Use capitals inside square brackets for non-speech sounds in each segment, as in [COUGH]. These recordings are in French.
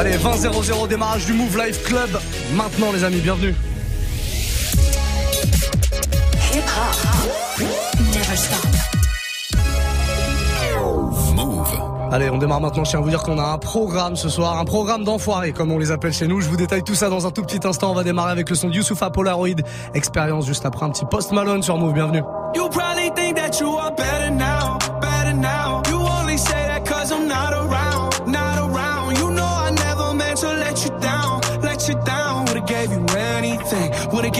Allez, 20-0-0, démarrage du Move Life Club. Maintenant, les amis, bienvenue. Move. Allez, on démarre maintenant. Je tiens à vous dire qu'on a un programme ce soir, un programme d'enfoirés, comme on les appelle chez nous. Je vous détaille tout ça dans un tout petit instant. On va démarrer avec le son de Youssoufa Polaroid. Expérience juste après un petit post Malone sur Move. Bienvenue. You probably think that you are better now.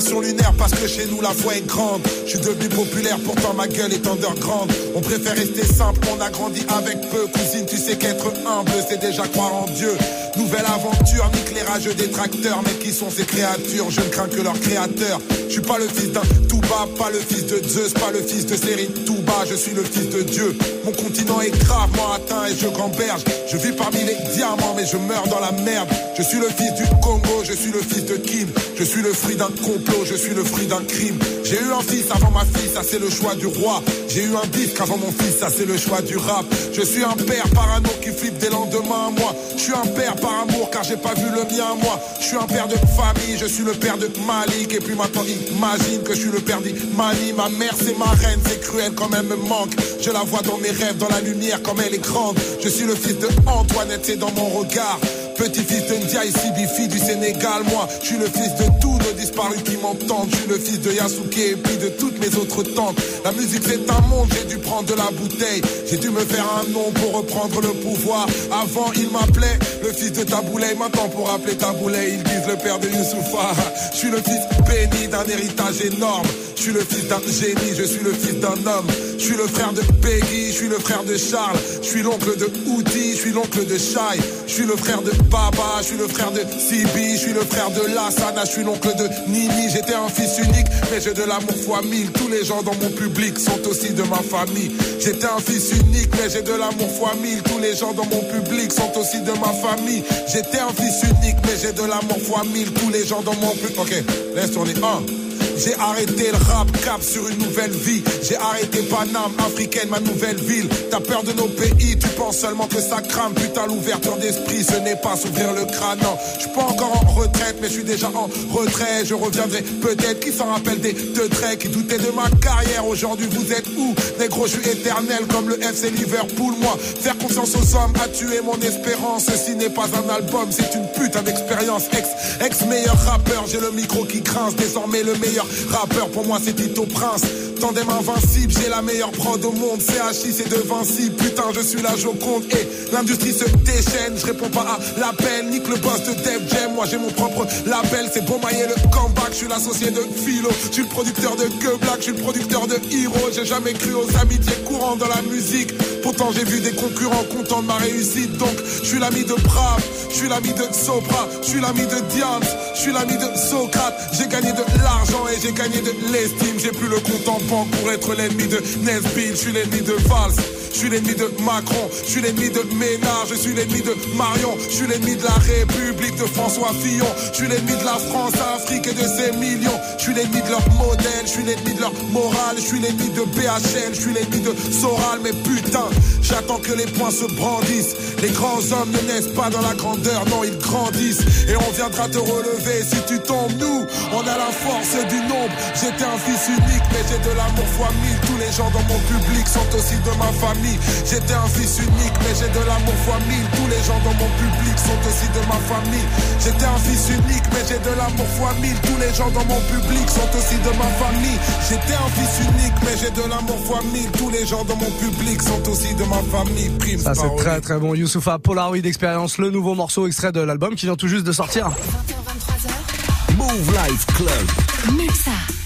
Lunaire parce que chez nous la foi est grande. Je suis devenu populaire, pourtant ma gueule est underground. On préfère rester simple, on a grandi avec peu. Cousine, tu sais qu'être humble, c'est déjà croire en Dieu. Nouvelle aventure, nique les rageux détracteurs. Mais qui sont ces créatures? Je ne crains que leur créateur. Je suis pas le fils d'un Touba, pas le fils de Zeus, pas le fils de série Touba. Je suis le fils de Dieu. Mon continent est gravement atteint et je gamberge. Je vis parmi les diamants, mais je meurs dans la merde. Je suis le fils du Congo, je suis le fils de Kim. Je suis le fruit d'un complot, je suis le fruit d'un crime. J'ai eu un fils avant ma fille, ça c'est le choix du roi. J'ai eu un disque avant mon fils, ça c'est le choix du rap. Je suis un père parano qui flippe des lendemains à moi. Je suis un père par amour car j'ai pas vu le mien moi. Je suis un père de famille, je suis le père de Malik. Et puis maintenant imagine que je suis le père d'Imani. Ma mère c'est ma reine, c'est cruel quand même me manque. Je la vois dans mes rêves, dans la lumière comme elle est grande. Je suis le fils de Antoinette, c'est dans mon regard. Petit-fils de Ndiaye Sibifi du Sénégal, moi, je suis le fils de tous nos disparus qui m'entendent. Je suis le fils de Yasuke et puis de toutes mes autres tantes. La musique c'est un monde, j'ai dû prendre de la bouteille. J'ai dû me faire un nom pour reprendre le pouvoir. Avant, il m'appelait le fils de Taboulay. Maintenant, pour appeler Taboulay, ils disent le père de Youssoufa. [LAUGHS] Je suis le fils béni d'un héritage énorme. Je suis le fils d'un génie, je suis le fils d'un homme. Je suis le frère de Peggy, je suis le frère de Charles. Je suis l'oncle de Oudi, je suis l'oncle de Shai. Je suis le frère de Baba, je suis le frère de Sibi, je suis le frère de Lassana, je suis l'oncle de Nini. J'étais un fils unique, mais j'ai de l'amour fois mille. Tous les gens dans mon public sont aussi de ma famille. J'étais un fils unique, mais j'ai de l'amour fois mille. Tous les gens dans mon public sont aussi de ma famille. J'étais un fils unique, mais j'ai de l'amour fois mille. Tous les gens dans mon public. Ok, laisse tourner. Un. J'ai arrêté le rap cap sur une nouvelle vie. J'ai arrêté Paname, africaine, ma nouvelle ville. T'as peur de nos pays, tu penses seulement que ça crame. Putain, l'ouverture d'esprit, ce n'est pas s'ouvrir le crâne. Non, je suis pas encore en retraite, mais je suis déjà en retrait. Je reviendrai peut-être qui s'en rappelle des deux traits qui doutaient de ma carrière. Aujourd'hui, vous êtes où? Négro, je suis éternel comme le FC Liverpool. Moi, faire confiance aux hommes a tué mon espérance. Ceci n'est pas un album, c'est une putain d'expérience. Ex, ex meilleur rappeur, j'ai le micro qui grince. Désormais le meilleur Rappeur pour moi c'est Tito Prince Tandem invincible, j'ai la meilleure prod au monde. CHI c'est de Vinci, putain je suis la Joconde Et l'industrie se déchaîne, je réponds pas à l'appel. Nique le boss de Def Jam, moi j'ai mon propre label. C'est bon mailler le comeback, je suis l'associé de Philo. Je suis le producteur de Que Black, je suis le producteur de Hero. J'ai jamais cru aux amitiés courantes dans la musique. Pourtant j'ai vu des concurrents contents de ma réussite. Donc je suis l'ami de Brave, je suis l'ami de Sopra. Je suis l'ami de Diams, je suis l'ami de Socrate. J'ai gagné de l'argent et j'ai gagné de l'estime. J'ai plus le compte pour être l'ennemi de Nesbitt. Je suis l'ennemi de Valls. Je suis l'ennemi de Macron, je suis l'ennemi de Ménard, je suis l'ennemi de Marion, je suis l'ennemi de la République de François Fillon, je suis l'ennemi de la France, Afrique et de ses millions, je suis l'ennemi de leur modèle, je suis l'ennemi de leur morale, je suis l'ennemi de BHL, je suis l'ennemi de Soral, mais putain, j'attends que les poings se brandissent. Les grands hommes ne naissent pas dans la grandeur, non, ils grandissent. Et on viendra te relever si tu tombes, nous, on a la force du nombre. J'étais un fils unique, mais j'ai de l'amour fois mille. Tous les gens dans mon public sont aussi de ma famille. J'étais un fils unique, mais j'ai de l'amour fois mille. Tous les gens dans mon public sont aussi de ma famille. J'étais un fils unique, mais j'ai de l'amour fois mille. Tous les gens dans mon public sont aussi de ma famille. J'étais un fils unique, mais j'ai de l'amour fois mille. Tous les gens dans mon public sont aussi de ma famille. Prime Ça c'est très très bon. Youssoufa Polaroid Experience, le nouveau morceau extrait de l'album qui vient tout juste de sortir. 20h23h. Move Life Club. Muxa.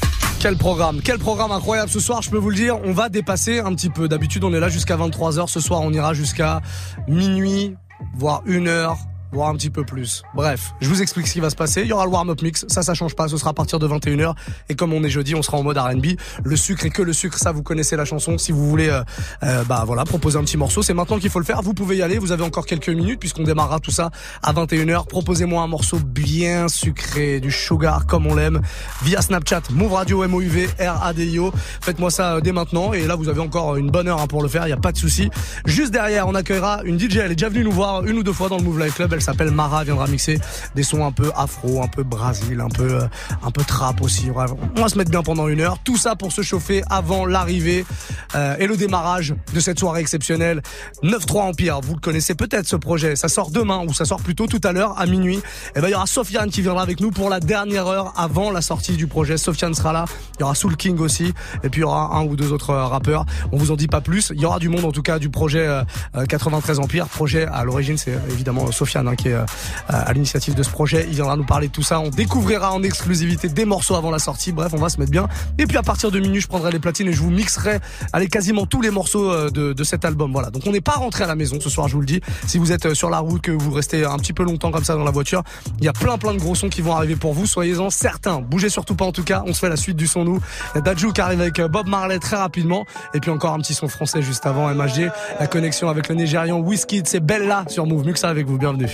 Quel programme, quel programme incroyable ce soir, je peux vous le dire, on va dépasser un petit peu. D'habitude, on est là jusqu'à 23h, ce soir on ira jusqu'à minuit, voire une heure, un petit peu plus. Bref, je vous explique ce qui va se passer. Il y aura le warm-up mix, ça, ça change pas, ce sera à partir de 21h. Et comme on est jeudi, on sera en mode R&B. Le sucre et que le sucre, ça, vous connaissez la chanson. Si vous voulez, euh, euh, bah voilà, proposer un petit morceau, c'est maintenant qu'il faut le faire. Vous pouvez y aller, vous avez encore quelques minutes puisqu'on démarrera tout ça à 21h. Proposez-moi un morceau bien sucré, du sugar comme on l'aime, via Snapchat, Move Radio, MOUV, R-A-D-I-O. Faites-moi ça euh, dès maintenant. Et là, vous avez encore une bonne heure hein, pour le faire, il n'y a pas de souci. Juste derrière, on accueillera une DJ, elle est déjà venue nous voir une ou deux fois dans le Move Life Club. S'appelle Mara, viendra mixer des sons un peu afro, un peu Brésil, un peu, euh, un peu trap aussi. On va se mettre bien pendant une heure. Tout ça pour se chauffer avant l'arrivée euh, et le démarrage de cette soirée exceptionnelle. 9-3 Empire, vous le connaissez peut-être ce projet. Ça sort demain ou ça sort plutôt tout à l'heure à minuit. Et ben il y aura Sofiane qui viendra avec nous pour la dernière heure avant la sortie du projet. Sofiane sera là. Il y aura Soul King aussi. Et puis il y aura un ou deux autres euh, rappeurs. On vous en dit pas plus. Il y aura du monde en tout cas du projet euh, euh, 93 Empire. Projet à l'origine c'est euh, évidemment Sofiane hein, hein, qui est à l'initiative de ce projet. Il viendra nous parler de tout ça. On découvrira en exclusivité des morceaux avant la sortie. Bref, on va se mettre bien. Et puis à partir de minuit, je prendrai les platines et je vous mixerai allez, quasiment tous les morceaux de, de cet album. Voilà. Donc on n'est pas rentré à la maison ce soir, je vous le dis. Si vous êtes sur la route, que vous restez un petit peu longtemps comme ça dans la voiture, il y a plein plein de gros sons qui vont arriver pour vous. Soyez-en certains. Bougez surtout pas en tout cas. On se fait la suite du son nous. Dajou qui arrive avec Bob Marley très rapidement. Et puis encore un petit son français juste avant MHD. La connexion avec le Nigérian Whiskey. C'est Bella sur Move. Ça avec vous. Bienvenue.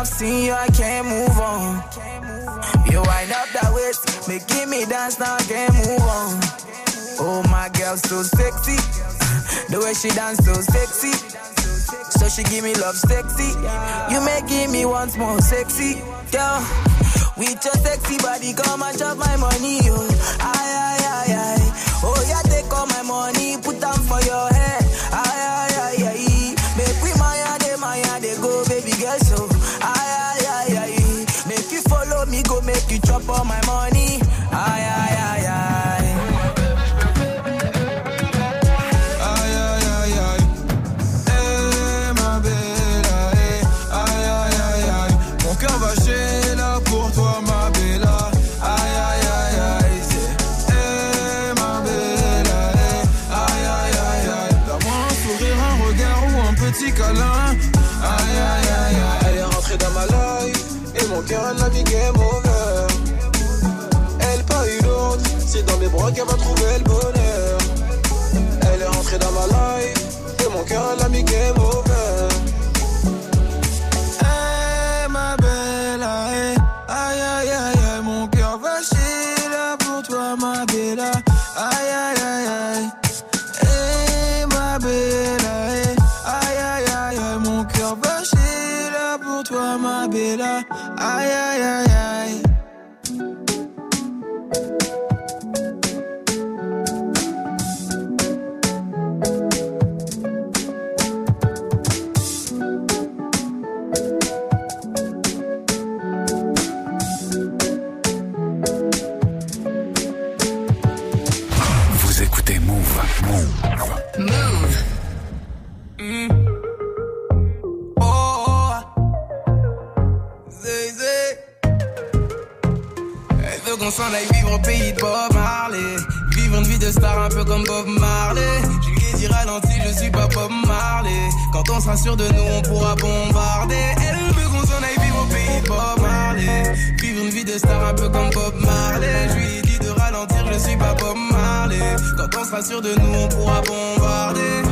I've seen you, I can't move on. You wind up that waist, making me dance, now I can't move on. Oh, my girl, so sexy. The way she dance, so sexy. So she give me love sexy. You making me once more sexy, girl. With your sexy body, come and chop my money, yo. Aye, aye, Elle est rentrée dans ma life. Et mon cœur elle a mis game Bob Marley. Je lui ai dit ralenti, je suis pas Bob Marley. Quand on sera sûr de nous, on pourra bombarder. Elle veut qu'on s'en aille vivre au pays Bob Marley. Vivre une vie de star un peu comme Bob Marley. Je lui ai dit de ralentir, je suis pas Bob Marley. Quand on sera sûr de nous, on pourra bombarder.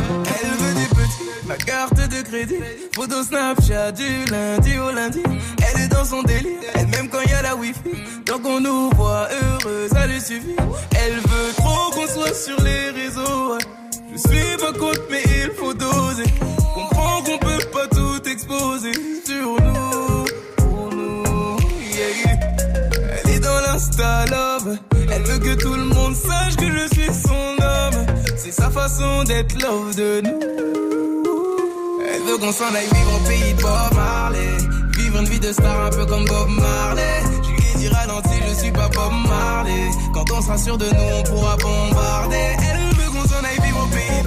Carte de crédit. Photo Snapchat du lundi au lundi. Elle est dans son délire, elle même quand il y a la wifi. Tant qu'on nous voit heureux, ça lui suffit. Elle veut trop qu'on soit sur les réseaux. Je suis pas contre, mais il faut doser. Comprends qu'on peut pas tout exposer sur nous. Pour nous. Elle est dans l'insta love. Elle veut que tout le monde sache que je suis son homme. C'est sa façon d'être love de nous. Elle veut qu'on s'en aille vivre au pays de Bob Marley. Vivre une vie de star un peu comme Bob Marley. Je lui ai dit ralenti, je suis pas Bob Marley. Quand on sera sûr de nous, on pourra bombarder. Elle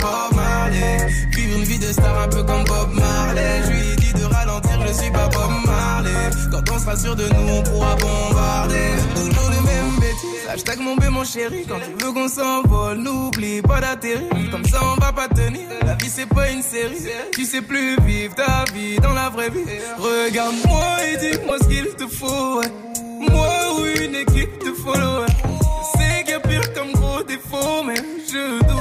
Bob Marley. Vivre une vie de star un peu comme Bob Marley. Je lui ai dit de ralentir, je suis pas Bob Marley. Quand on sera sûr de nous, on pourra bombarder. Toujours les mêmes bêtises. Hashtag mon bé, mon chéri. Quand tu veux qu'on s'envole, n'oublie pas d'atterrir. Comme ça, on va pas tenir. La vie, c'est pas une série. Tu sais plus vivre ta vie dans la vraie vie. Regarde-moi et dis-moi ce qu'il te faut. Moi ou une équipe de followers. Sais qu'il y a pire comme gros défaut, mais je doute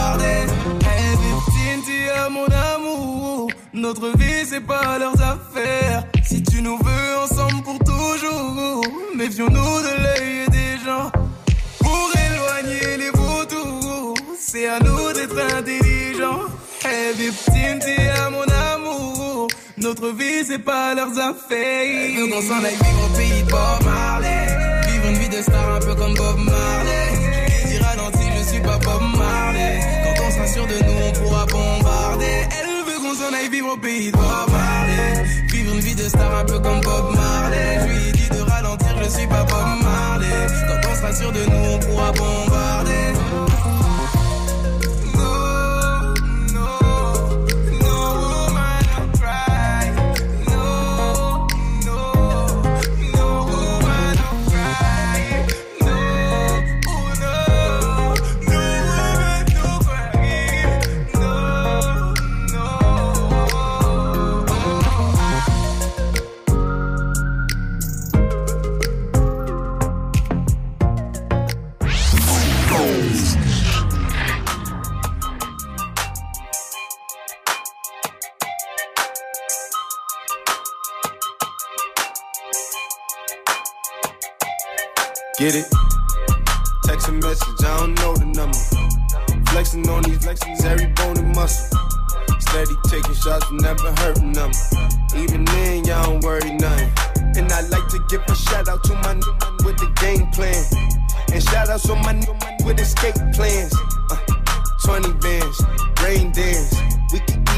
Notre vie, c'est pas leurs affaires. Si tu nous veux ensemble pour toujours, méfions-nous de l'œil des gens. Pour éloigner les vautours, c'est à nous d'être intelligents. Hey, victime, tu es mon amour. Notre vie, c'est pas leurs affaires. Nous qu'on s'en aille vivre au pays de Bob Marley. Vivre une vie de star un peu comme Bob Marley. Je lui ai dit ralenti, je suis pas Bob Marley. Quand on sera sûr de nous, on pourra bombarder. Qu'on s'en aille vivre au pays de Marley. Vivre une vie de star un peu comme Bob Marley. Je lui dit de ralentir, je suis pas Bob Marley. Quand on sera sûr de nous, on pourra bombarder. Get it? Text a message, I don't know the number. Flexing on these flexings, every bone and muscle. Steady taking shots, never hurting them. Even then, y'all don't worry nothing. And I like to give a shout out to my new man with the game plan. And shout outs to my new man with escape plans. Uh, 20 bands, rain dance. We can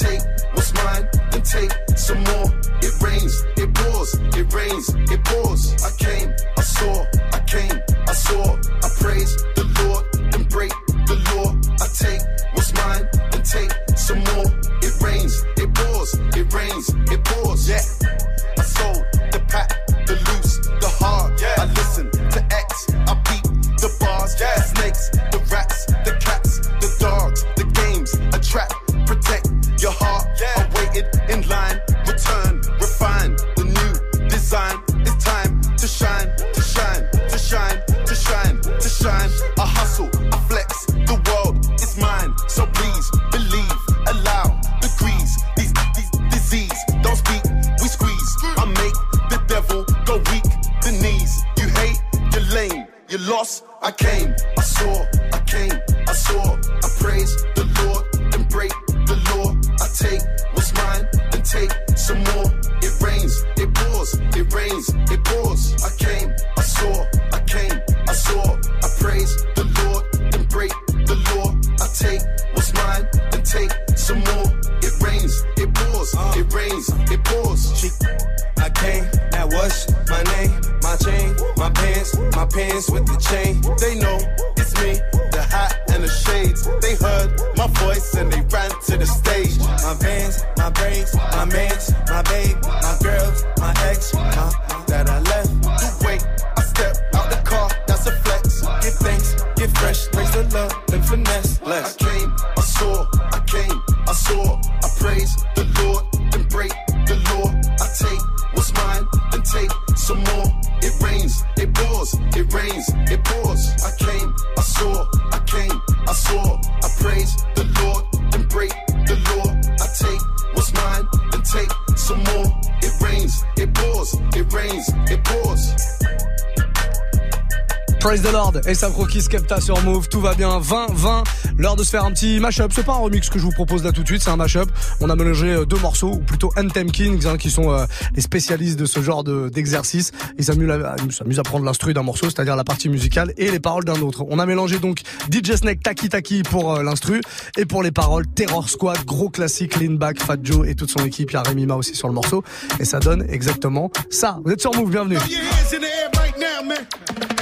take what's mine, and take some more. It rains, it pours, it rains, it pours. I came, pants, my pants with the chain. They know it's me, the hat and the shades. They heard my voice and they ran to the stage. My vans, my braids, my mans, my babe, my girls, my ex, my, The Lord et Saproki Skepta sur Move, tout va bien, 20-20, l'heure de se faire un petit mashup, c'est pas un remix que je vous propose là tout de suite, c'est un mashup, on a mélangé euh, deux morceaux, ou plutôt Anthem Kings, hein, qui sont euh, les spécialistes de ce genre d'exercice, ils s'amusent à, à prendre l'instru d'un morceau, c'est-à-dire la partie musicale, et les paroles d'un autre. On a mélangé donc DJ Snake Taki Taki pour euh, l'instru, et pour les paroles, Terror Squad, gros classique, Lean Back, Fat Joe et toute son équipe, il y a Rémi Ma aussi sur le morceau, et ça donne exactement ça. Vous êtes sur Move, bienvenue.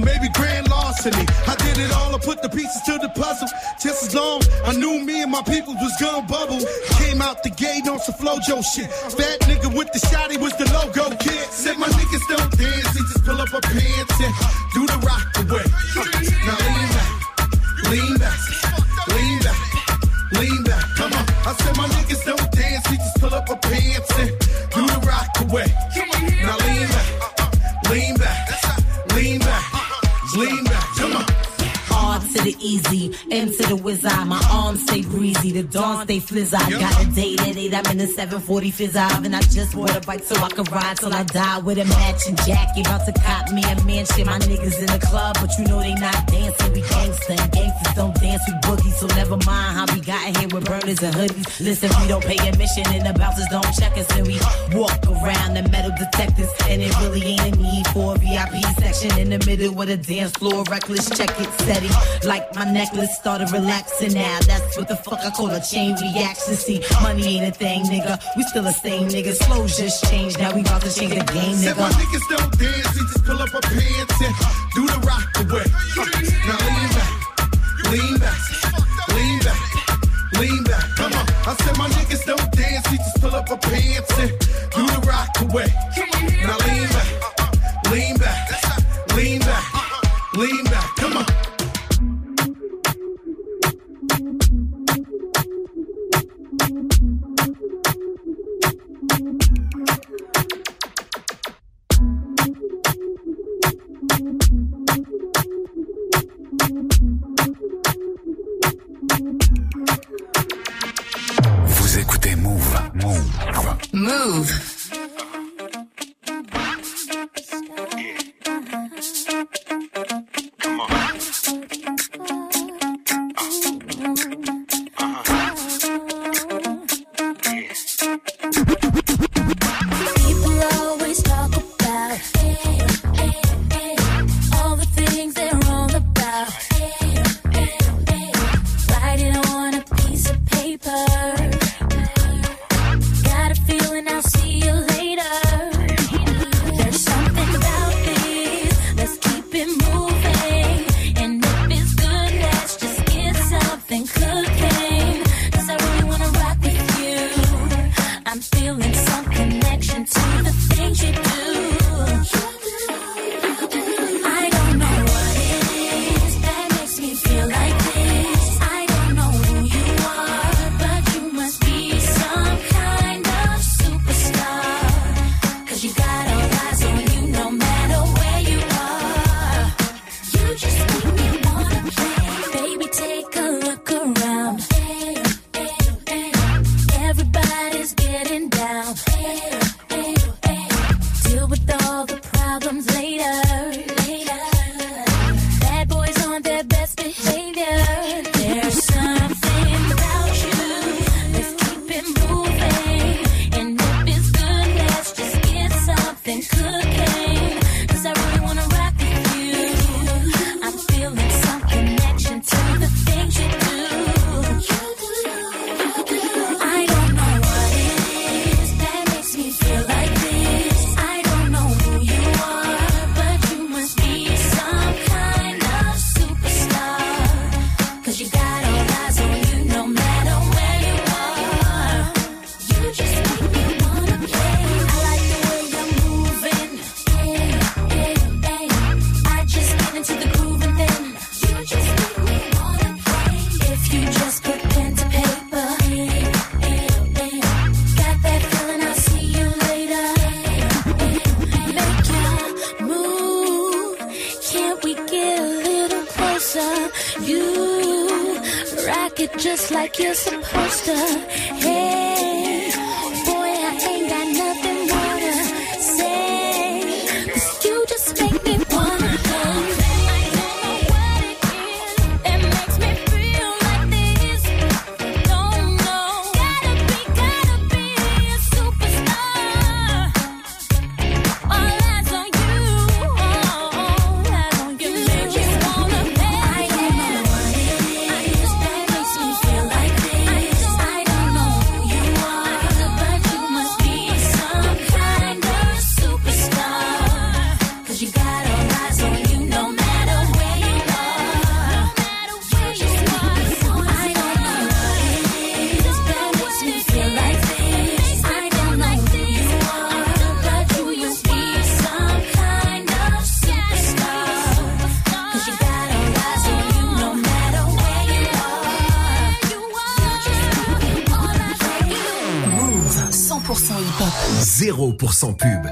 or maybe grand larceny. I did it all, I put the pieces to the puzzle. Just as long I knew me and my people was gonna bubble. Came out the gate on some flojo shit. Fat nigga with the shotty was the logo kid. Said my niggas don't dance, they just pull up a pants and do the rock The wizard. My arms stay breezy, the dawn stay flizz. I got a date at 8, I'm in the 740 fizz and I just bought a bike so I can ride till I die with a matching jacket. About to cop me a mansion. My niggas in the club, but you know they not dancing. We gangsta and gangsters don't dance with boogies, so never mind how we got here with burners and hoodies. Listen, we don't pay admission and the bouncers don't check us, and we walk around the metal detectors, and it really ain't a need for a VIP section in the middle of the dance floor. Reckless check it, steady. Like my necklace started relaxing now. That's what the fuck I call a chain reaction. See, money ain't a thing, nigga. We still the same nigga. Slow just changed. Now we about to change the game, Said my nigga. niggas don't dance, they just pull up a pants and do the rock away. Now lean back, lean back, lean back, lean back. Come on. I said my niggas don't dance, they just pull up a pants and do the rock away. Now lean back, lean back, lean back, lean back. Move. closer 0% pub.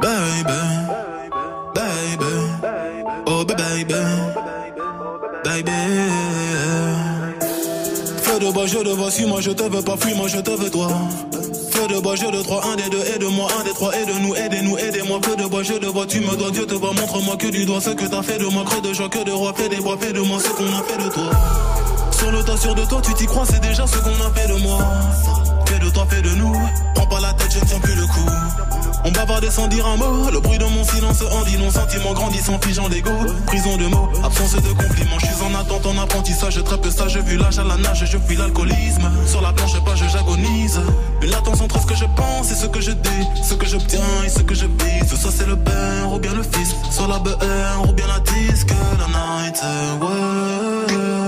Baby, baby, oh baby, baby. Feu de bois, je te vois, si moi je te veux pas, fuis moi je te veux toi. Feu de bois, je de trois, un des deux, aide-moi, un des trois, aide-nous, aidez-nous, aidez-moi. Feu de bois, je te vois, tu me dois, Dieu te voit, montre-moi que du doigt ce que t'as fait de moi, creux de joie, que de roi, fais des bois, fais de moi ce qu'on a fait de toi. Sur le tas, sûr de toi, tu t'y crois, c'est déjà ce qu'on a fait de moi. Fais de toi, fais de nous. Prends pas la tête, je ne tiens plus le coup. On bavardait sans dire un mot. Le bruit de mon silence en dit non. Sentiment grandissant, figeant d'ego. Prison de mots, absence de compliments. Je suis en attente, en apprentissage. Très peu sage, vu l'âge à la nage, je fuis l'alcoolisme. Sur la planche, pas, je j'agonise. Une latence entre ce que je pense et ce que je dis. Ce que j'obtiens et ce que je bise. Soit c'est le père ou bien le fils. Soit la BR ou bien la disque. La night, ouais.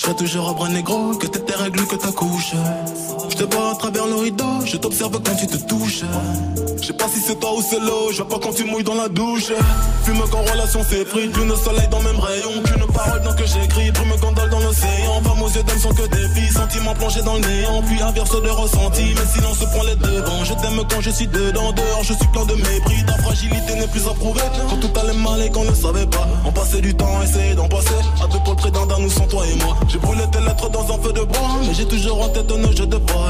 je serai toujours à bras négro, que t'es tes que ta couche. Te vois à travers le rideau, je t'observe quand tu te touches. Je sais pas si c'est toi ou c'est l'eau, je vois pas quand tu mouilles dans la douche. Fume quand relation s'effrite, plus le soleil dans même rayon, qu'une parole dans que j'écris, brume gondole dans l'océan. Femmes aux yeux d'homme sont que des filles, sentiments plongés dans le néant, puis inverse de ressenti. Mais silence prend les devants, je t'aime quand je suis dedans, dehors je suis plein de mépris. Ta fragilité n'est plus à prouver, quand tout allait mal et qu'on ne savait pas. On passait du temps, essayer d'en passer, à deux pour près d'un nous sans toi et moi. J'ai brûlé tes lettres dans un feu de bois Mais j'ai toujours en tête un jeu de bois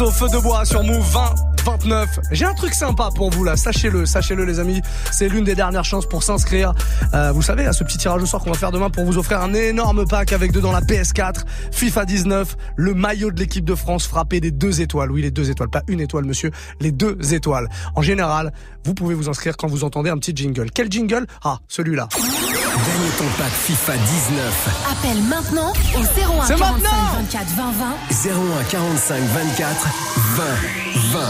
Damso, feu de bois sur Move 20. 29. J'ai un truc sympa pour vous là, sachez-le, sachez-le les amis. C'est l'une des dernières chances pour s'inscrire. Euh, vous savez, à ce petit tirage au sort qu'on va faire demain pour vous offrir un énorme pack avec dedans la PS4, FIFA 19, le maillot de l'équipe de France frappé des deux étoiles. Oui, les deux étoiles, pas une étoile monsieur, les deux étoiles. En général, vous pouvez vous inscrire quand vous entendez un petit jingle. Quel jingle? Ah, celui-là. Gagne ton pack FIFA 19. Appelle maintenant au 01 C'est 45 maintenant 24 20 20. 01 45 24 20 20.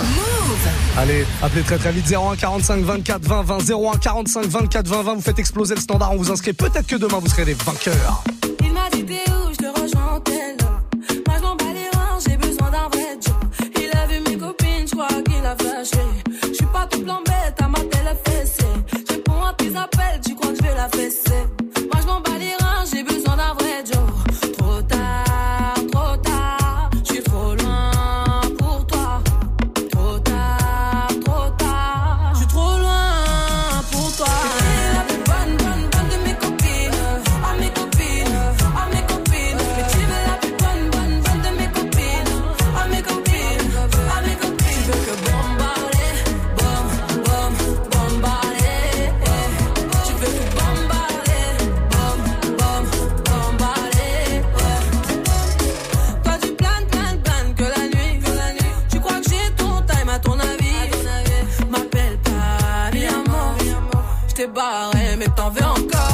Allez, appelez très très vite 01 45 24 20 20 01 45 24 20 20 vous faites exploser le standard, on vous inscrit peut-être que demain vous serez des vainqueurs. Il m'a dit t'es où, je te rejoins en tel Moi je m'en bats les reins, j'ai besoin d'un vrai job. Il a vu mes copines, je crois qu'il a flashé. Appels, tu crois que je vais la fesser? Barré, mais t'en veux encore.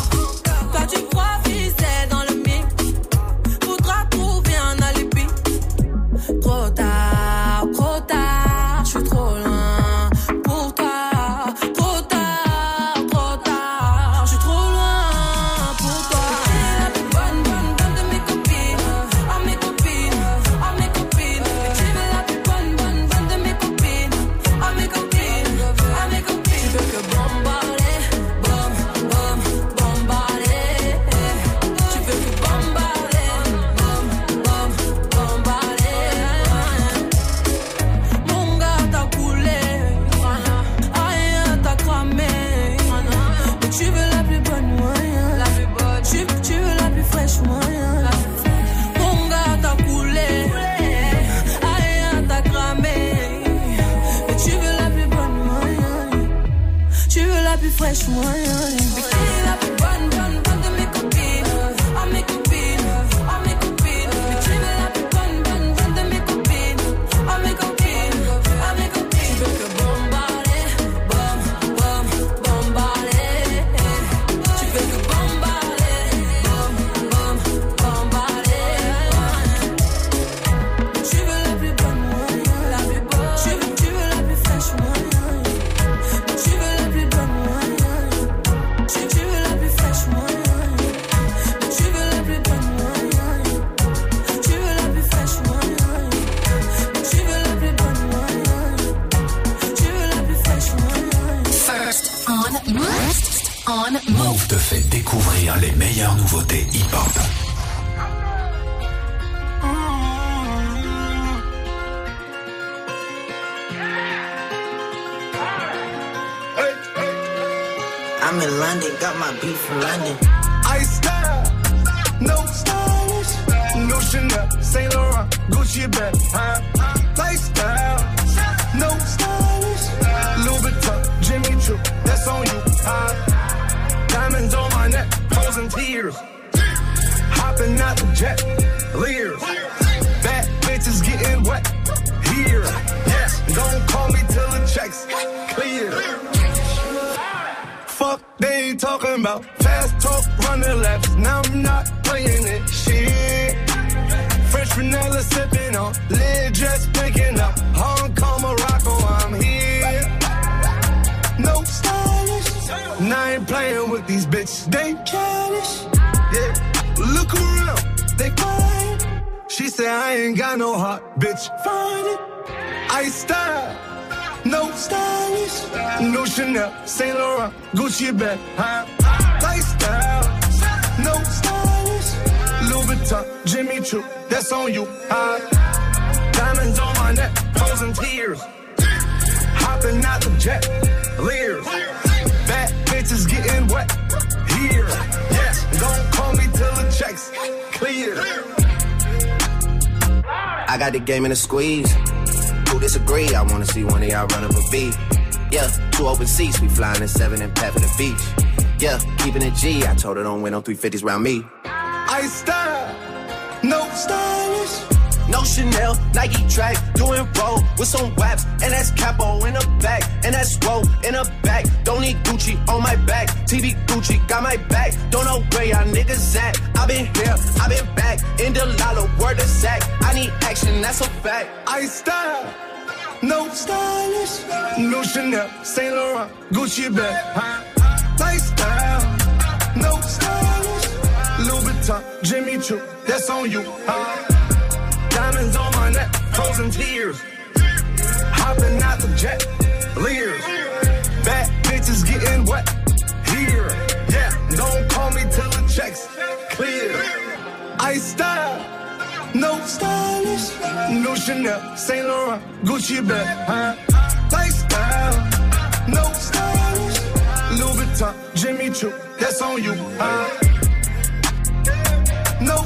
Nouveautés hip-hop. I'm in London, got my beef from London. I style, no stylish, no Chanel, Saint Laurent, Gucci bag, huh? Lifestyle, no stylish, Louis Vuitton, Jimmy Choo, that's on you, huh? Diamonds on my frozen tears, hopping out the jet, leers, bad bitches getting wet, here, yes, don't call me till the checks clear. Fuck, they ain't talking about fast talk, running laps. Now I'm not playing it. Shit. Fresh vanilla sipping on, lid just picking up. Playing with these bitches. They childish. Yeah. Look around, they fine. She said I ain't got no heart, bitch. Find it. I style. No stylish, no Chanel, Saint Laurent, Gucci bag, huh? Lifestyle, no stylish, Louis Vuitton, Jimmy Choo, that's on you, huh? Diamonds on my neck, frozen tears, hopping out the jet, leers, clear. I got the game in a squeeze. Who disagree? I wanna see one of y'all run up a beat. Yeah, two open seats, we flying in seven and for the beach. Yeah, keeping it G. I told her don't win no 350s round me. I style, no stylish. No Chanel, Nike track, doing roll with some waps, and that's capo in the back, in the back. Don't need Gucci on my back, TV Gucci got my back. Don't know where y'all niggas at. I been here, I been back, in the lala, word of sack. I need action, that's a fact. I style, no stylish, no Chanel, Saint Laurent, Gucci bag? Lifestyle, no stylish, Louis Vuitton, Jimmy Choo, that's on you, huh? Diamonds on my neck, frozen tears, hopping out the jet, leers, bad bitches getting wet, here, yeah, don't call me till the checks clear. I style. No stylish, no Chanel, Saint Laurent, Gucci bag, huh? Lifestyle, no stylish, Louis Vuitton, Jimmy Choo, that's on you, huh? No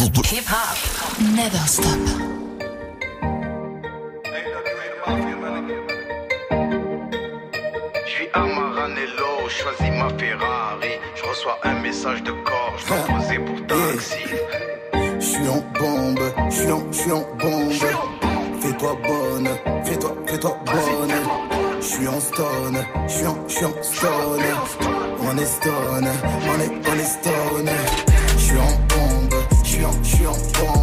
Hip hop never stop. Je suis Amaranello, choisis ma Ferrari. Je reçois un message de corps, je dois poser pour taxi. Je suis en bombe, je suis en, j'suis en bombe. Fais-toi bonne, fais-toi, fais-toi bonne. Je suis en stone, je suis en, j'suis en stone. On est stone, on est, on est stone. Je suis en bombe suis en, je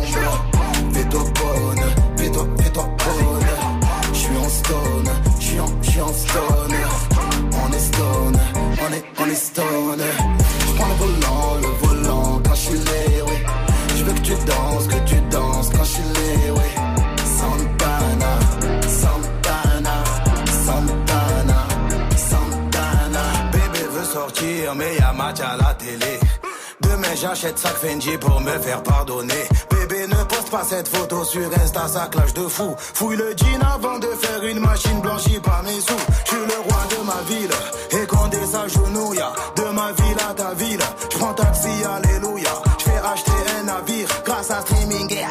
j'achète sac Fendi pour me faire pardonner. Bébé ne poste pas cette photo sur Insta, ça clash de fou. Fouille le jean avant de faire une machine blanchie par mes sous. Je suis le roi de ma ville, et quand des s'agenouille, de ma ville à ta ville. Je prends taxi, alléluia. Je fais acheter un navire grâce à streaming et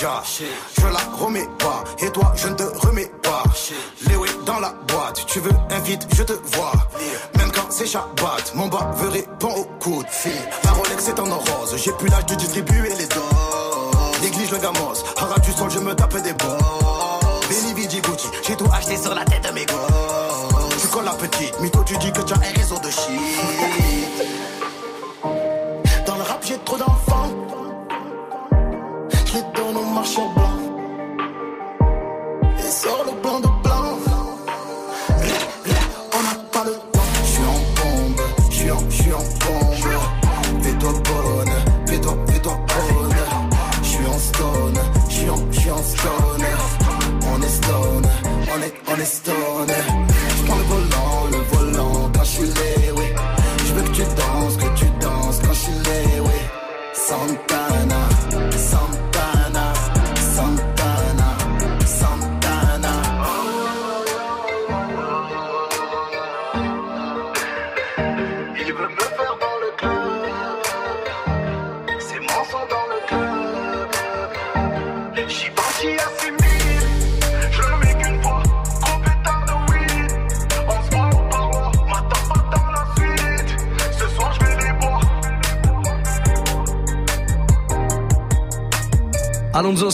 Je la remets pas, et toi je ne te remets pas. Léo est dans la boîte, tu veux un vide, je te vois. Même quand c'est Shabbat, mon baveur répond au coup de fil. La Rolex est en rose, j'ai plus l'âge de distribuer Les au marchand blanc.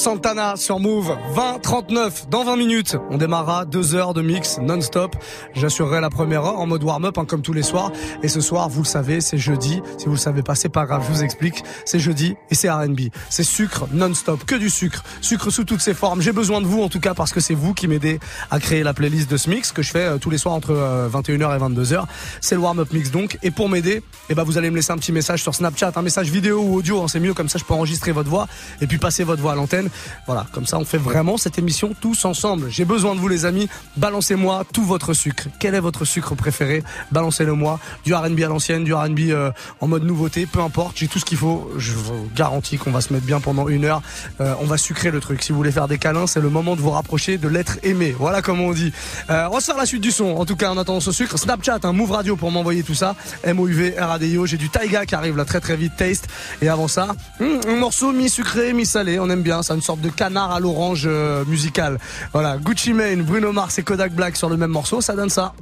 Santana sur Move, 20-39 dans 20 minutes. On démarrera deux heures de mix non-stop. J'assurerai la première heure en mode warm-up hein, comme tous les soirs. Et ce soir, vous le savez, c'est jeudi. Si vous le savez pas, c'est pas grave, je vous explique. C'est jeudi et c'est R&B. C'est sucre non-stop, que du sucre. Sucre sous toutes ses formes. J'ai besoin de vous en tout cas parce que c'est vous qui m'aidez à créer la playlist de ce mix que je fais euh, tous les soirs entre euh, 21h et 22h. C'est le warm-up mix donc. Et pour m'aider, eh ben, vous allez me laisser un petit message sur Snapchat, un message vidéo ou audio. hein, c'est mieux comme ça, je peux enregistrer votre voix et puis passer votre voix à l'antenne. Voilà, comme ça on fait vraiment cette émission tous ensemble. J'ai besoin de vous les amis. Balancez-moi tout votre sucre. Quel est votre sucre préféré? Balancez-le moi. Du R&B à l'ancienne, du R&B euh, en mode nouveauté, peu importe. J'ai tout ce qu'il faut. Je vous garantis qu'on va se mettre bien pendant une heure. Euh, on va sucrer le truc. Si vous voulez faire des câlins, c'est le moment de vous rapprocher de l'être aimé. Voilà comment on dit. Euh, on faire la suite du son. En tout cas, en attendant ce sucre, Snapchat, un Move Radio pour m'envoyer tout ça. M-O-U-V, R-A-D-I-O. J'ai du Taiga qui arrive là très très vite. Taste. Et avant ça, hum, un morceau mi-sucré, mi-salé. On aime bien. C'est une sorte de canard à l'orange euh, musical. Voilà. Gucci Mane, Bruno Mars et Kodak Black sur le même morceau. Ça donne ça. Huh?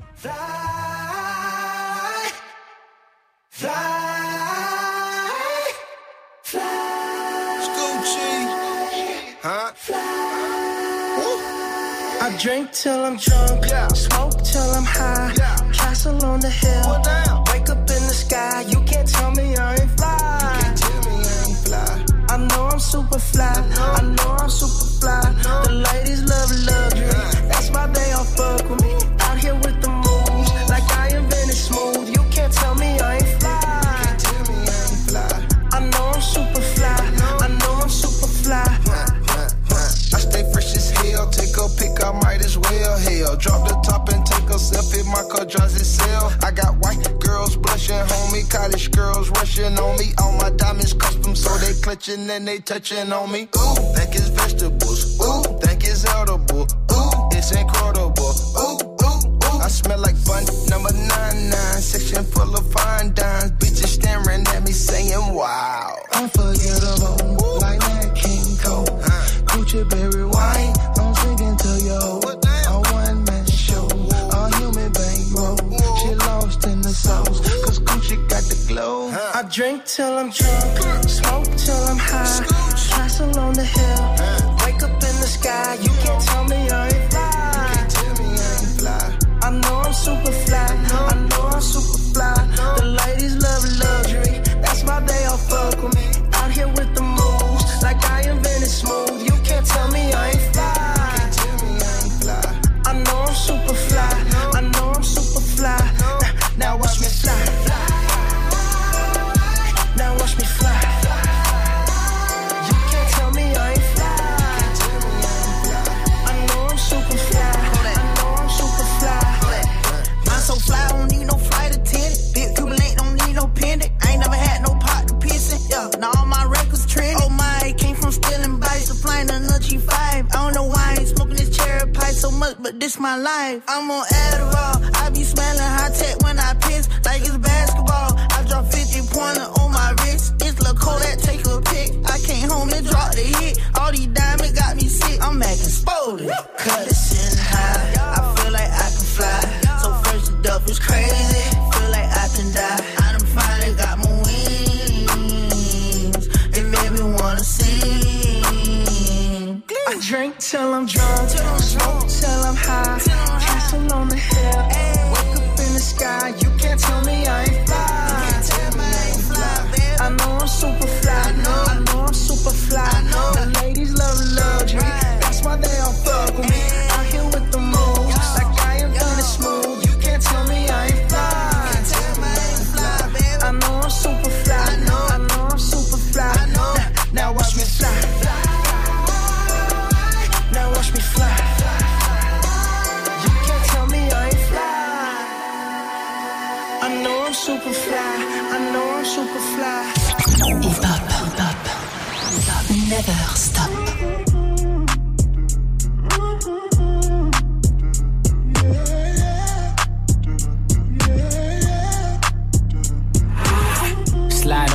I drink till I'm drunk, smoke till I'm high, castle on the hill, wake up in the sky. You can't tell me I ain't fly. I know I'm super fly. I know my car drives itself. I got white girls blushing, homie. College girls rushing on me. All my diamonds custom, so they clutching and they touching on me. Ooh, think it's vegetables. Ooh, think it's edible. Ooh, it's incredible. Ooh, ooh, ooh. I smell like bun number nine nine. Section full of fine dimes. Bitches staring at me saying, wow. Unforgettable, ooh. like that King Cole. Uh, Gucci berry wine. Drink till I'm drunk, smoke till I'm high. Castle on the hill, wake up in the sky. You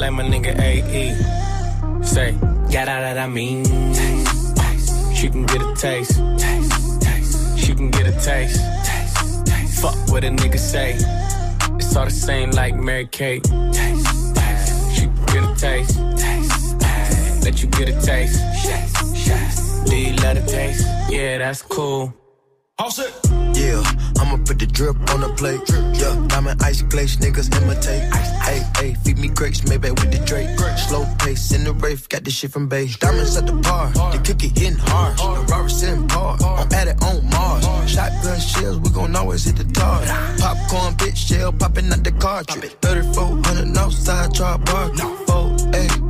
like my nigga AE. Say, got out that I mean. Taste, taste. She can get a taste. taste, taste. She can get a taste. taste, taste. Fuck what a nigga say. It's all the same like Mary Kate. Taste, taste. She can get a taste. taste, taste. Let you get a taste. Yes, yes. Do you love the taste? Yeah, that's cool. All set. Yeah, I'ma put the drip on the plate. Yeah, diamond ice glaze, niggas imitate. Grapes, maybe with the Drake. Slow pace in the rave, got this shit from Bay. Diamonds at the bar, the cookie hitting hard. The Robert sitting par, I'm at it on Mars. Shotgun shells, we gon' always hit the tar. Popcorn, bitch, shell popping out the cartridge. 3400 outside, try bar. Four, eight, eight.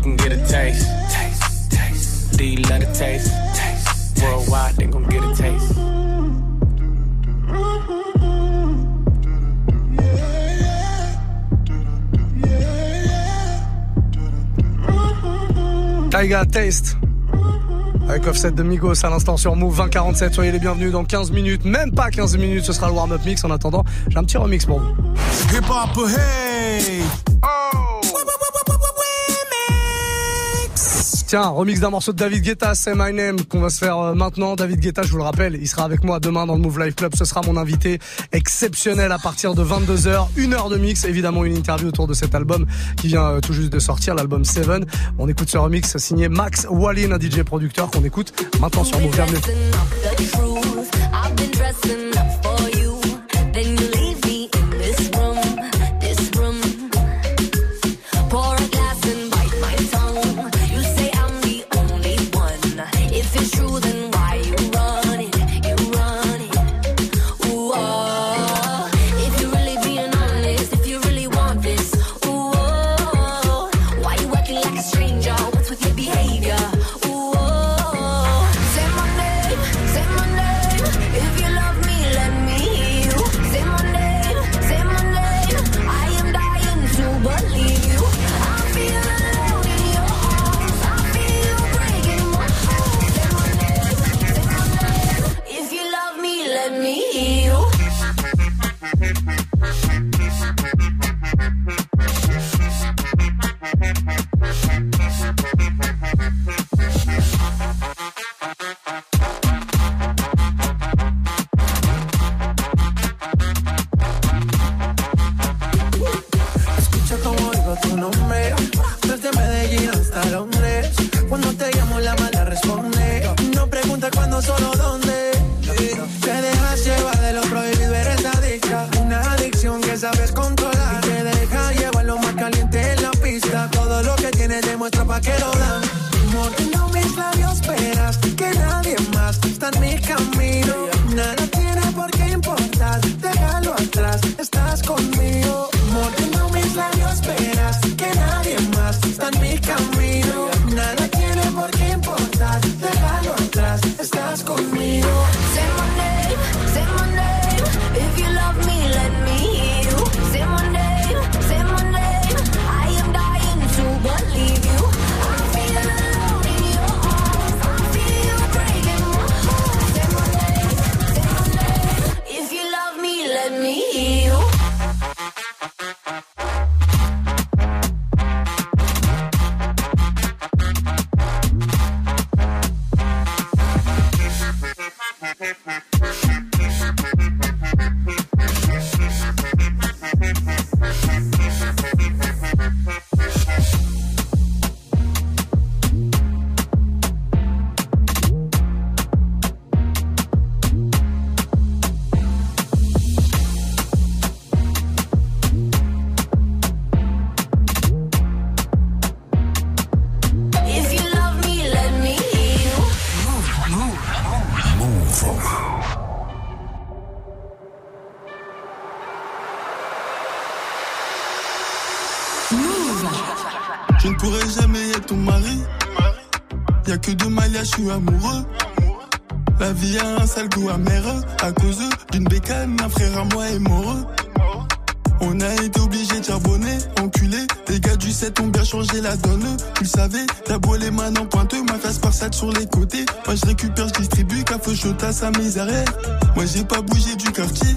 She can get a taste. Do you love the taste? Worldwide, they gon' get a taste. Taiga Taste. Avec offset de Migos à l'instant sur Move 2047. Soyez les bienvenus dans 15 minutes. Même pas 15 minutes, ce sera le warm-up mix. En attendant, j'ai un petit remix pour vous. Hip hop, hey! Tiens, remix d'un morceau de David Guetta, C'est My Name, qu'on va se faire euh, maintenant. David Guetta, je vous le rappelle, il sera avec moi demain dans le Move Life Club. Ce sera mon invité exceptionnel à partir de 22h. Une heure de mix, évidemment une interview autour de cet album qui vient euh, tout juste de sortir, l'album Seven. On écoute ce remix signé Max Wallin, un DJ producteur qu'on écoute maintenant sur Move. Bienvenue. Amoureux. La vie a un sale goût amer à cause d'une bécane, un frère à moi est mort. On a été obligé de charbonner, enculé. Les gars du 7 ont bien changé la donne. Tu le savais, t'as beau les mains en pointeux, ma face par sur les côtés. Moi je récupère, je distribue, café à sa misère. Moi j'ai pas bougé du quartier.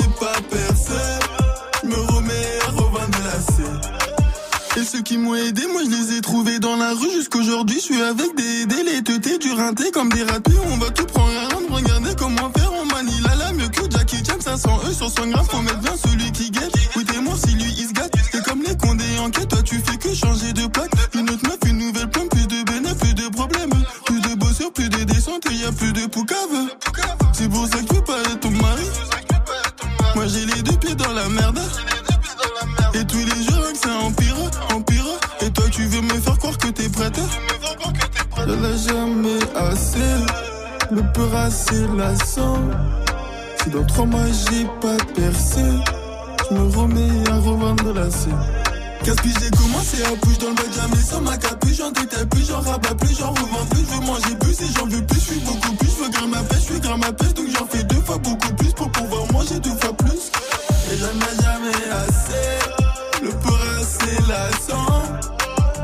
ceux qui m'ont aidé, moi je les ai trouvés dans la rue jusqu'aujourd'hui. Je suis avec des délais, teutés, du rinté comme des ratés. On va tout prendre à rendre, regardez comment faire. On manie la la mieux que Jackie Chan, 500 E sur 100 grammes. Faut mettre bien celui qui guette. Écoutez-moi si lui il se gâte. C'est comme les condés en quête, toi tu fais que changer de plaque. Une autre meuf, une nouvelle pomme, plus de bénéfices, plus de problèmes. Plus de bosseurs, plus de descentes, y a plus de poucave. C'est pour ça que le peur assez lassant. Si dans trois mois j'ai pas percé, je me remets à revendre la scène. Que j'ai commencé à bouger dans le jamais sans ma capuche, j'en détaille plus, j'en rabats plus, j'en revends plus, je veux manger plus et j'en veux plus, je suis beaucoup plus, je veux grimper ma pêche, je suis grimper ma pêche, donc j'en fais deux fois beaucoup plus pour pouvoir manger deux fois plus. Et j'en ai jamais assez, le peur assez lassant.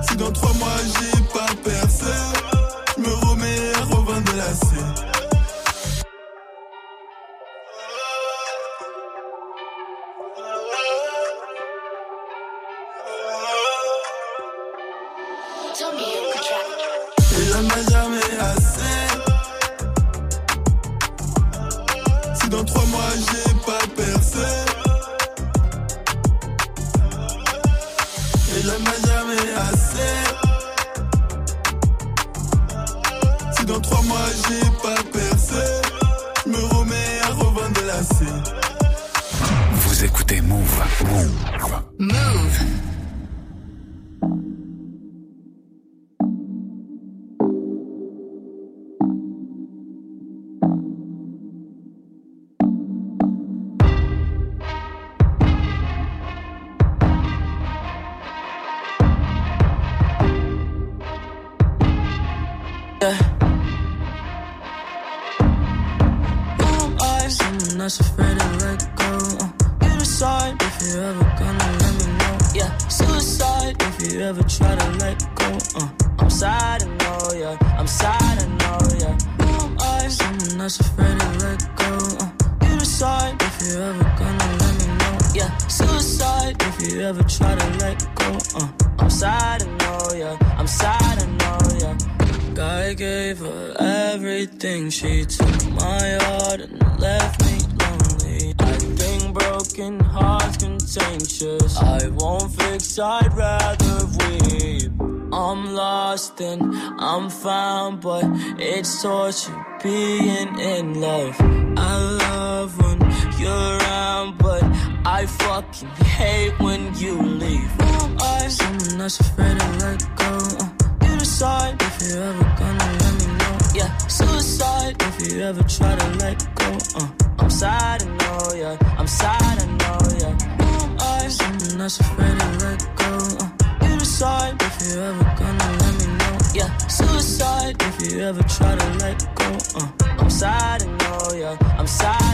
Si dans trois mois j'ai I'm fine, but it's torture being in love. I love when you're around, but I fucking hate when you leave. Who I? Someone that's afraid to let go. Uh, you decide if you're ever gonna let me know. Yeah, suicide if you ever try to let go. Uh, I'm sad, I know, yeah. I'm sad, I know, yeah. Who I? Someone that's afraid to let go. Uh, you decide if you're ever gonna let me know. Yeah, suicide if you ever try to let go. Uh, I'm sad, I know, yeah. I'm sad,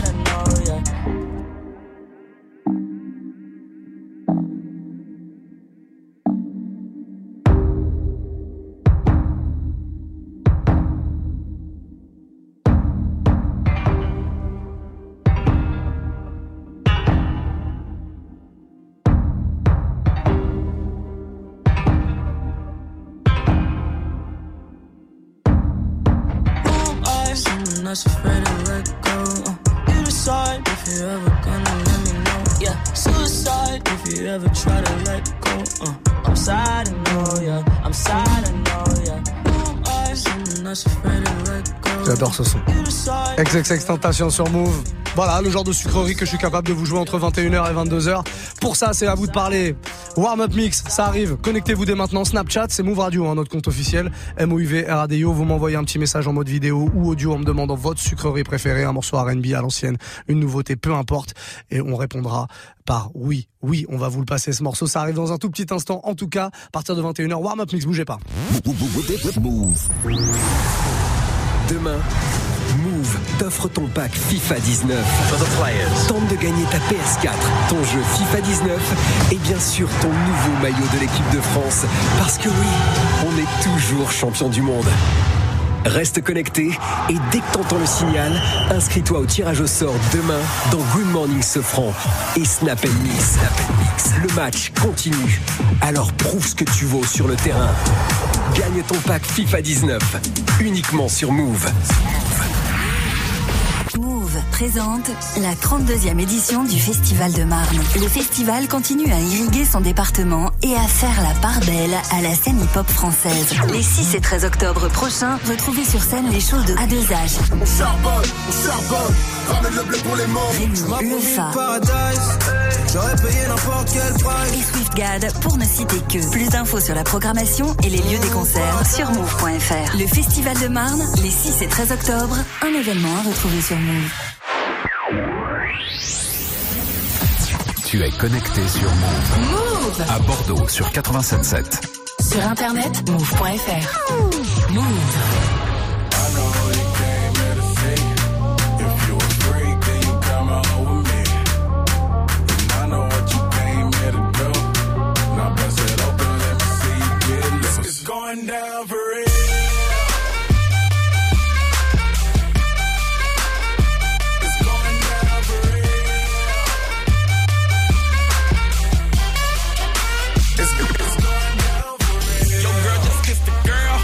if you ever try to let go. Uh, I'm sad, I know, yeah. I'm sad, I know, yeah. Who am I? Someone J'adore ce son. XXX Tentation sur Move. Voilà, le genre de sucrerie que je suis capable de vous jouer entre 21h et 22h. Pour ça, c'est à vous de parler. Warm Up Mix, ça arrive. Connectez-vous dès maintenant. Snapchat, c'est Move Radio, hein, notre compte officiel. MOUV RADIO. Vous m'envoyez un petit message en mode vidéo ou audio en me demandant votre sucrerie préférée, un morceau R&B à l'ancienne, une nouveauté, peu importe. Et on répondra par oui. Oui, on va vous le passer ce morceau. Ça arrive dans un tout petit instant. En tout cas, à partir de 21h, Warm Up Mix, bougez pas. Demain, Move t'offre ton pack FIFA 19. Tente de gagner ta PS4, ton jeu FIFA 19 et bien sûr ton nouveau maillot de l'équipe de France. Parce que oui, on est toujours champion du monde. Reste connecté et dès que t'entends le signal, inscris-toi au tirage au sort demain dans Good Morning Sofran et Snap. Snap Mix. Le match continue. Alors prouve ce que tu vaux sur le terrain. Gagne ton pack FIFA 19 uniquement sur Move. Présente la 32e édition du Festival de Marne. Le festival continue à irriguer son département et à faire la part belle à la scène hip-hop française. Les 6 et 13 octobre prochains, retrouvez sur scène les shows de A2H, On charbonne, on charbonne, ramène le blé pour les morts. J'aurais payé n'importe quel price. et SwiftGad pour ne citer que. Plus d'infos sur la programmation et les lieux des concerts sur move.fr. Le Festival de Marne, les 6 et 13 octobre, un événement à retrouver sur Move. Tu es connecté sur Move. Move À Bordeaux sur 87.7. Sur internet, move.fr. Move. Girl. Just kissed a girl.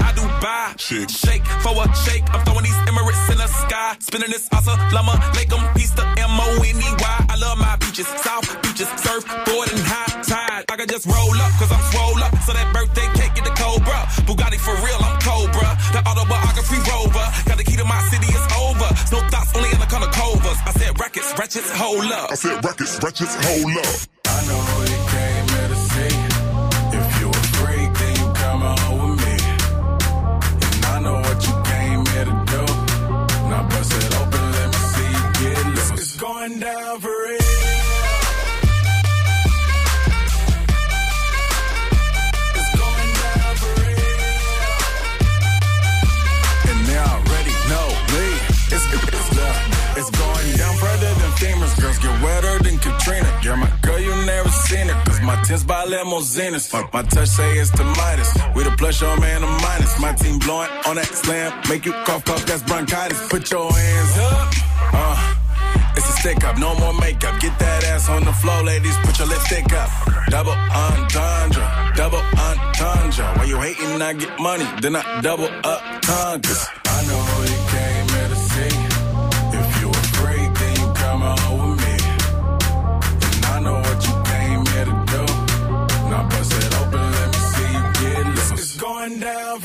I do buy. Shake. Shake for a shake. I'm throwing these Emirates in the sky. Spinning this asa llama. Lake 'em piece the M-O-N-E-Y. I love my beaches. South beaches. Surfboard and high tide. I can just roll up, cause I'm swole up. So that birthday cake get the Cobra. Bugatti for real, I'm Cobra. The autobiography rover. Got the key to my city, it's over. No thoughts, only in the color covers. I said records, wretches, hold up. I said records, wretches, hold up. I know you came here to see. If you a freak, then you come home with me. And I know what you came here to do. Now bust it open, let me see you get loose. It's going down for real. Tins by limousines. My touch, say it's the Midas. We the plus, your man, the minus. My team blowing on that slam. Make you cough, cough, that's bronchitis. Put your hands up. Uh, it's a stick up, no more makeup. Get that ass on the floor, ladies. Put your lipstick up. Double entendre, double entendre. While you hating, I get money, then I double up tundras. Down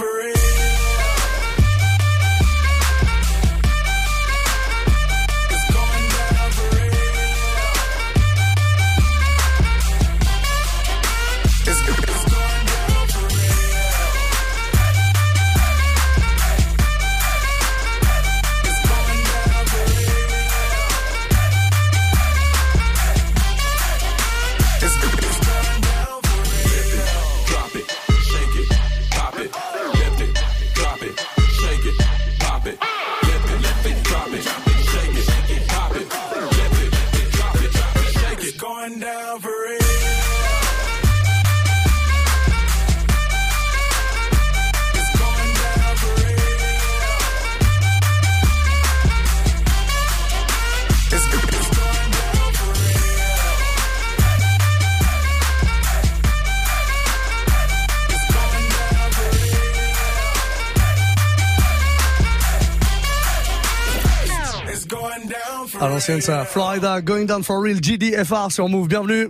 À l'ancienne, ça. Florida, Going Down for Real, GDFR sur Move. Bienvenue.